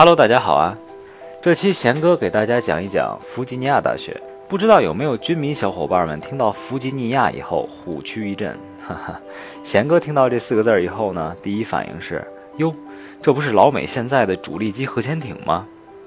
Hello，大家好啊！这期贤哥给大家讲一讲弗吉尼亚大学。不知道有没有军迷小伙伴们听到弗吉尼亚以后虎躯一震？哈哈，贤哥听到这四个字儿以后呢，第一反应是：哟，这不是老美现在的主力机核潜艇吗？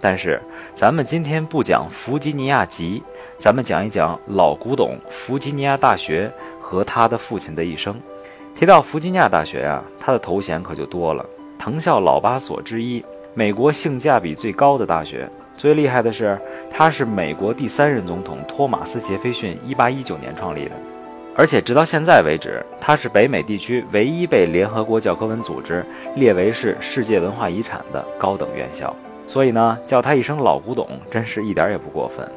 但是咱们今天不讲弗吉尼亚级，咱们讲一讲老古董弗吉尼亚大学和他的父亲的一生。提到弗吉尼亚大学啊，他的头衔可就多了，藤校老八所之一，美国性价比最高的大学。最厉害的是，他是美国第三任总统托马斯·杰斐逊1819年创立的，而且直到现在为止，它是北美地区唯一被联合国教科文组织列为是世界文化遗产的高等院校。所以呢，叫他一声老古董，真是一点也不过分。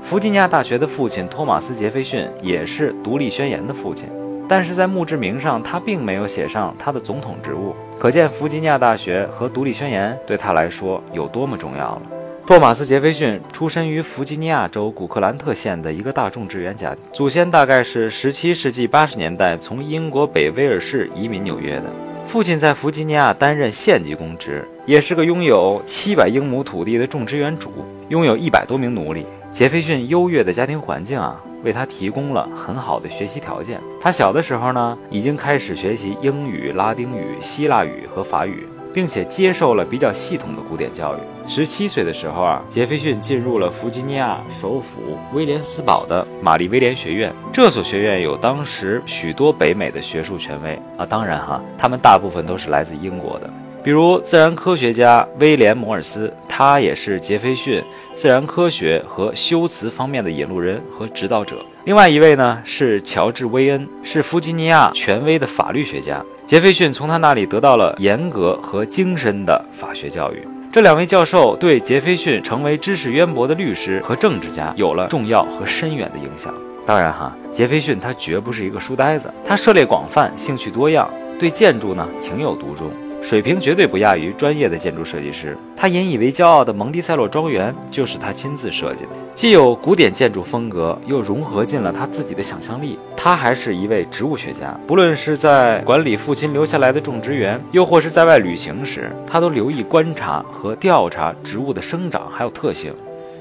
弗吉尼亚大学的父亲托马斯·杰斐逊也是《独立宣言》的父亲，但是在墓志铭上，他并没有写上他的总统职务，可见弗吉尼亚大学和《独立宣言》对他来说有多么重要了。托马斯·杰斐逊出身于弗吉尼亚州古克兰特县的一个大众职员家庭，祖先大概是17世纪80年代从英国北威尔士移民纽约的。父亲在弗吉尼亚担任县级公职，也是个拥有700英亩土地的种植园主，拥有一百多名奴隶。杰斐逊优越的家庭环境啊，为他提供了很好的学习条件。他小的时候呢，已经开始学习英语、拉丁语、希腊语和法语。并且接受了比较系统的古典教育。十七岁的时候啊，杰斐逊进入了弗吉尼亚首府威廉斯堡的玛丽威廉学院。这所学院有当时许多北美的学术权威啊，当然哈，他们大部分都是来自英国的。比如自然科学家威廉摩尔斯，他也是杰斐逊自然科学和修辞方面的引路人和指导者。另外一位呢是乔治威恩，是弗吉尼亚权威的法律学家。杰斐逊从他那里得到了严格和精深的法学教育。这两位教授对杰斐逊成为知识渊博的律师和政治家有了重要和深远的影响。当然哈，杰斐逊他绝不是一个书呆子，他涉猎广泛，兴趣多样，对建筑呢情有独钟。水平绝对不亚于专业的建筑设计师。他引以为骄傲的蒙蒂塞洛庄园就是他亲自设计的，既有古典建筑风格，又融合进了他自己的想象力。他还是一位植物学家，不论是在管理父亲留下来的种植园，又或是在外旅行时，他都留意观察和调查植物的生长还有特性。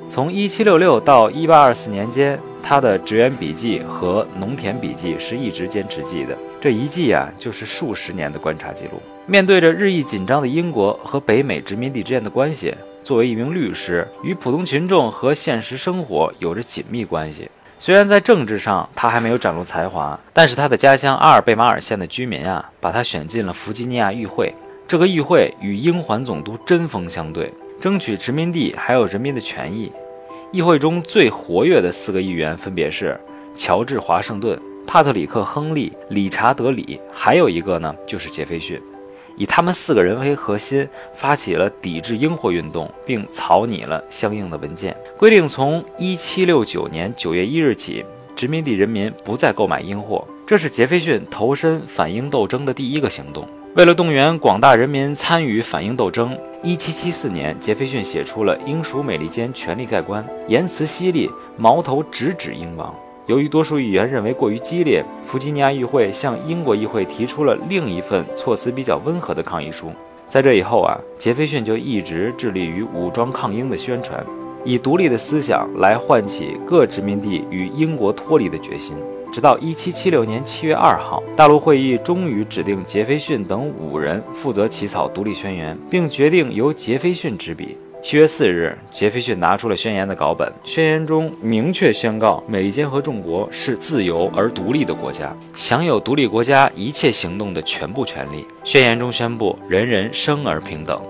从1766到1824年间，他的职员笔记和农田笔记是一直坚持记的。这一记啊，就是数十年的观察记录。面对着日益紧张的英国和北美殖民地之间的关系，作为一名律师，与普通群众和现实生活有着紧密关系。虽然在政治上他还没有展露才华，但是他的家乡阿尔贝马尔县的居民啊，把他选进了弗吉尼亚议会。这个议会与英环总督针锋相对，争取殖民地还有人民的权益。议会中最活跃的四个议员分别是乔治·华盛顿。帕特里克·亨利、理查德·里，还有一个呢，就是杰斐逊，以他们四个人为核心，发起了抵制英货运动，并草拟了相应的文件，规定从1769年9月1日起，殖民地人民不再购买英货。这是杰斐逊投身反英斗争的第一个行动。为了动员广大人民参与反英斗争，1774年，杰斐逊写出了《英属美利坚权力概观》，言辞犀利，矛头直指英王。由于多数议员认为过于激烈，弗吉尼亚议会向英国议会提出了另一份措辞比较温和的抗议书。在这以后啊，杰斐逊就一直致力于武装抗英的宣传，以独立的思想来唤起各殖民地与英国脱离的决心。直到1776年7月2号，大陆会议终于指定杰斐逊等五人负责起草独立宣言，并决定由杰斐逊执笔。七月四日，杰斐逊拿出了宣言的稿本。宣言中明确宣告，美利坚合众国是自由而独立的国家，享有独立国家一切行动的全部权利。宣言中宣布，人人生而平等，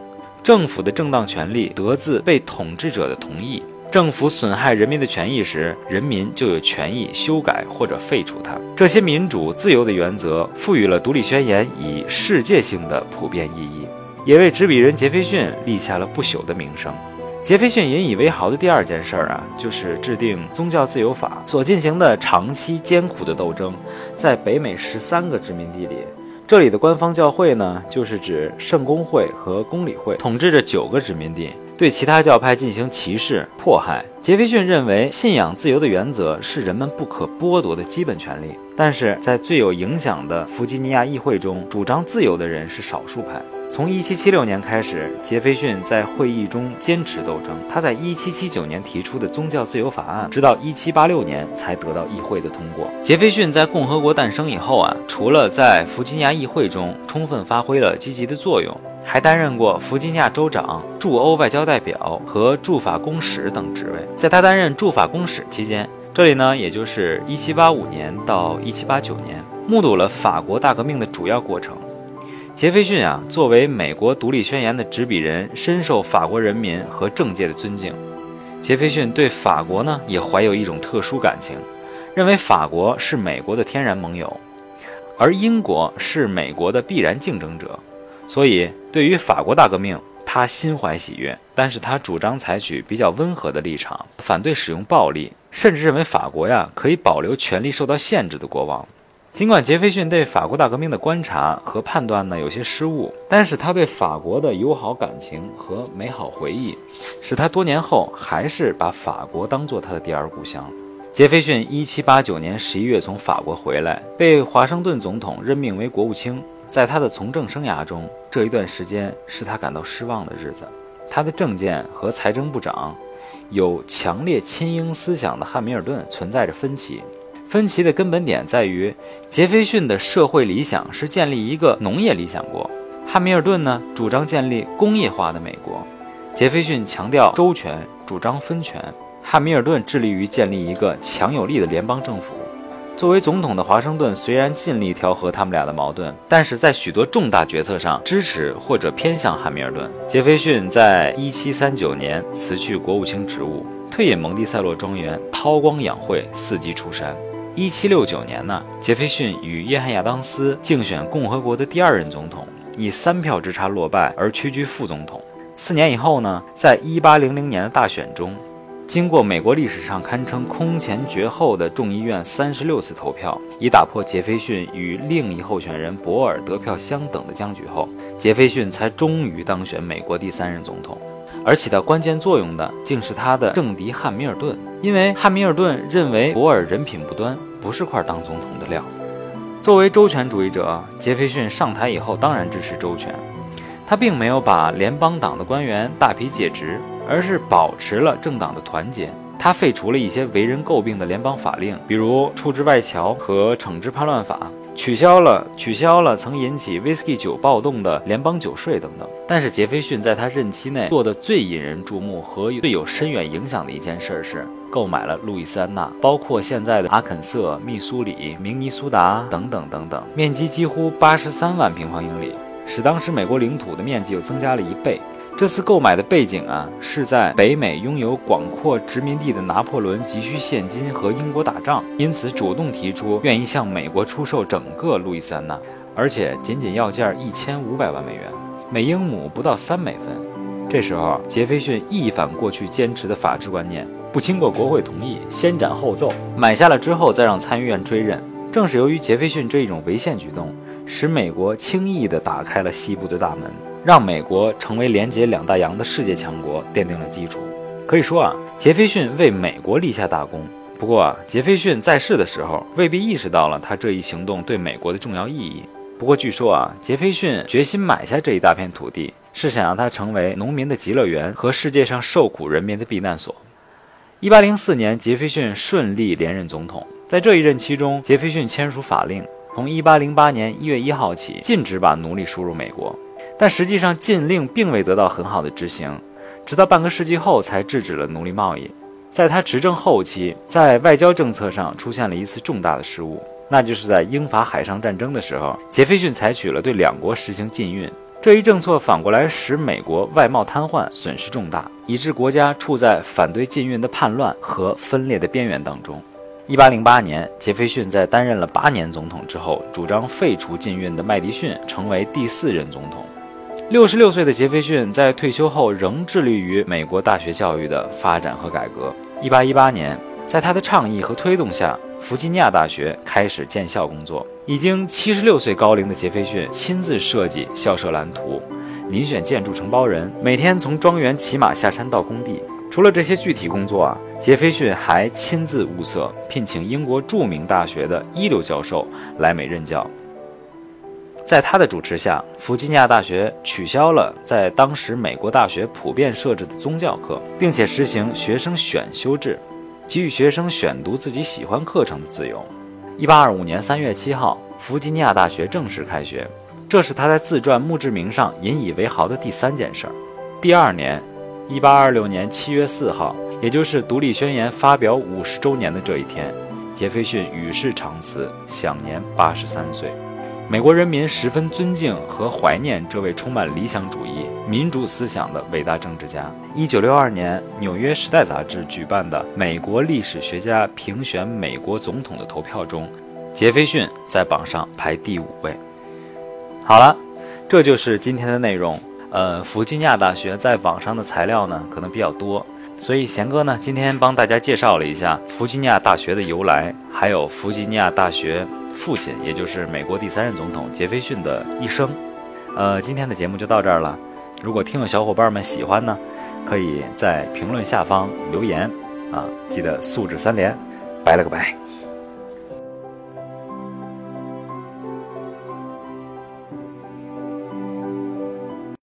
政府的正当权利得自被统治者的同意。政府损害人民的权益时，人民就有权益修改或者废除它。这些民主自由的原则，赋予了独立宣言以世界性的普遍意义。也为执笔人杰斐逊立下了不朽的名声。杰斐逊引以为豪的第二件事儿啊，就是制定宗教自由法所进行的长期艰苦的斗争，在北美十三个殖民地里，这里的官方教会呢，就是指圣公会和公理会，统治着九个殖民地，对其他教派进行歧视迫害。杰斐逊认为，信仰自由的原则是人们不可剥夺的基本权利，但是在最有影响的弗吉尼亚议会中，主张自由的人是少数派。从1776年开始，杰斐逊在会议中坚持斗争。他在1779年提出的宗教自由法案，直到1786年才得到议会的通过。杰斐逊在共和国诞生以后啊，除了在弗吉尼亚议会中充分发挥了积极的作用，还担任过弗吉尼亚州长、驻欧外交代表和驻法公使等职位。在他担任驻法公使期间，这里呢，也就是1785年到1789年，目睹了法国大革命的主要过程。杰斐逊啊，作为美国独立宣言的执笔人，深受法国人民和政界的尊敬。杰斐逊对法国呢，也怀有一种特殊感情，认为法国是美国的天然盟友，而英国是美国的必然竞争者。所以，对于法国大革命，他心怀喜悦。但是他主张采取比较温和的立场，反对使用暴力，甚至认为法国呀可以保留权力受到限制的国王。尽管杰斐逊对法国大革命的观察和判断呢有些失误，但是他对法国的友好感情和美好回忆，使他多年后还是把法国当做他的第二故乡。杰斐逊1789年11月从法国回来，被华盛顿总统任命为国务卿。在他的从政生涯中，这一段时间是他感到失望的日子。他的政见和财政部长有强烈亲英思想的汉密尔顿存在着分歧。分歧的根本点在于，杰斐逊的社会理想是建立一个农业理想国，汉密尔顿呢主张建立工业化的美国。杰斐逊强调周全，主张分权；汉密尔顿致力于建立一个强有力的联邦政府。作为总统的华盛顿虽然尽力调和他们俩的矛盾，但是在许多重大决策上支持或者偏向汉密尔顿。杰斐逊在1739年辞去国务卿职务，退隐蒙蒂塞洛庄园，韬光养晦，伺机出山。一七六九年呢，杰斐逊与约翰亚当斯竞选共和国的第二任总统，以三票之差落败而屈居副总统。四年以后呢，在一八零零年的大选中，经过美国历史上堪称空前绝后的众议院三十六次投票，以打破杰斐逊与另一候选人博尔得票相等的僵局后，杰斐逊才终于当选美国第三任总统。而起到关键作用的，竟是他的政敌汉密尔顿，因为汉密尔顿认为博尔人品不端，不是块当总统的料。作为周全主义者，杰斐逊上台以后当然支持周全，他并没有把联邦党的官员大批解职，而是保持了政党的团结。他废除了一些为人诟病的联邦法令，比如处置外侨和惩治叛乱法。取消了取消了曾引起威士忌酒暴动的联邦酒税等等，但是杰斐逊在他任期内做的最引人注目和最有深远影响的一件事是购买了路易斯安那，包括现在的阿肯色、密苏里、明尼苏达等等等等，面积几乎八十三万平方英里，使当时美国领土的面积又增加了一倍。这次购买的背景啊，是在北美拥有广阔殖民地的拿破仑急需现金和英国打仗，因此主动提出愿意向美国出售整个路易斯安那，而且仅仅要价一千五百万美元，每英亩不到三美分。这时候，杰斐逊一反过去坚持的法治观念，不经过国会同意，先斩后奏，买下了之后再让参议院追认。正是由于杰斐逊这一种违宪举动，使美国轻易地打开了西部的大门。让美国成为连接两大洋的世界强国奠定了基础。可以说啊，杰斐逊为美国立下大功。不过啊，杰斐逊在世的时候未必意识到了他这一行动对美国的重要意义。不过据说啊，杰斐逊决心买下这一大片土地，是想让它成为农民的极乐园和世界上受苦人民的避难所。一八零四年，杰斐逊顺利连任总统。在这一任期中，杰斐逊签署法令，从一八零八年一月一号起，禁止把奴隶输入美国。但实际上，禁令并未得到很好的执行，直到半个世纪后才制止了奴隶贸易。在他执政后期，在外交政策上出现了一次重大的失误，那就是在英法海上战争的时候，杰斐逊采取了对两国实行禁运。这一政策反过来使美国外贸瘫痪，损失重大，以致国家处在反对禁运的叛乱和分裂的边缘当中。一八零八年，杰斐逊在担任了八年总统之后，主张废除禁运的麦迪逊成为第四任总统。六十六岁的杰斐逊在退休后仍致力于美国大学教育的发展和改革。一八一八年，在他的倡议和推动下，弗吉尼亚大学开始建校工作。已经七十六岁高龄的杰斐逊亲自设计校舍蓝图，遴选建筑承包人，每天从庄园骑马下山到工地。除了这些具体工作啊，杰斐逊还亲自物色，聘请英国著名大学的一流教授来美任教。在他的主持下，弗吉尼亚大学取消了在当时美国大学普遍设置的宗教课，并且实行学生选修制，给予学生选读自己喜欢课程的自由。一八二五年三月七号，弗吉尼亚大学正式开学，这是他在自传墓志铭上引以为豪的第三件事儿。第二年，一八二六年七月四号，也就是独立宣言发表五十周年的这一天，杰斐逊与世长辞，享年八十三岁。美国人民十分尊敬和怀念这位充满理想主义、民主思想的伟大政治家。一九六二年，《纽约时代》杂志举办的美国历史学家评选美国总统的投票中，杰斐逊在榜上排第五位。好了，这就是今天的内容。呃，弗吉尼亚大学在网上的材料呢，可能比较多，所以贤哥呢，今天帮大家介绍了一下弗吉尼亚大学的由来，还有弗吉尼亚大学。父亲，也就是美国第三任总统杰斐逊的一生。呃，今天的节目就到这儿了。如果听友小伙伴们喜欢呢，可以在评论下方留言啊，记得素质三连。拜了个拜。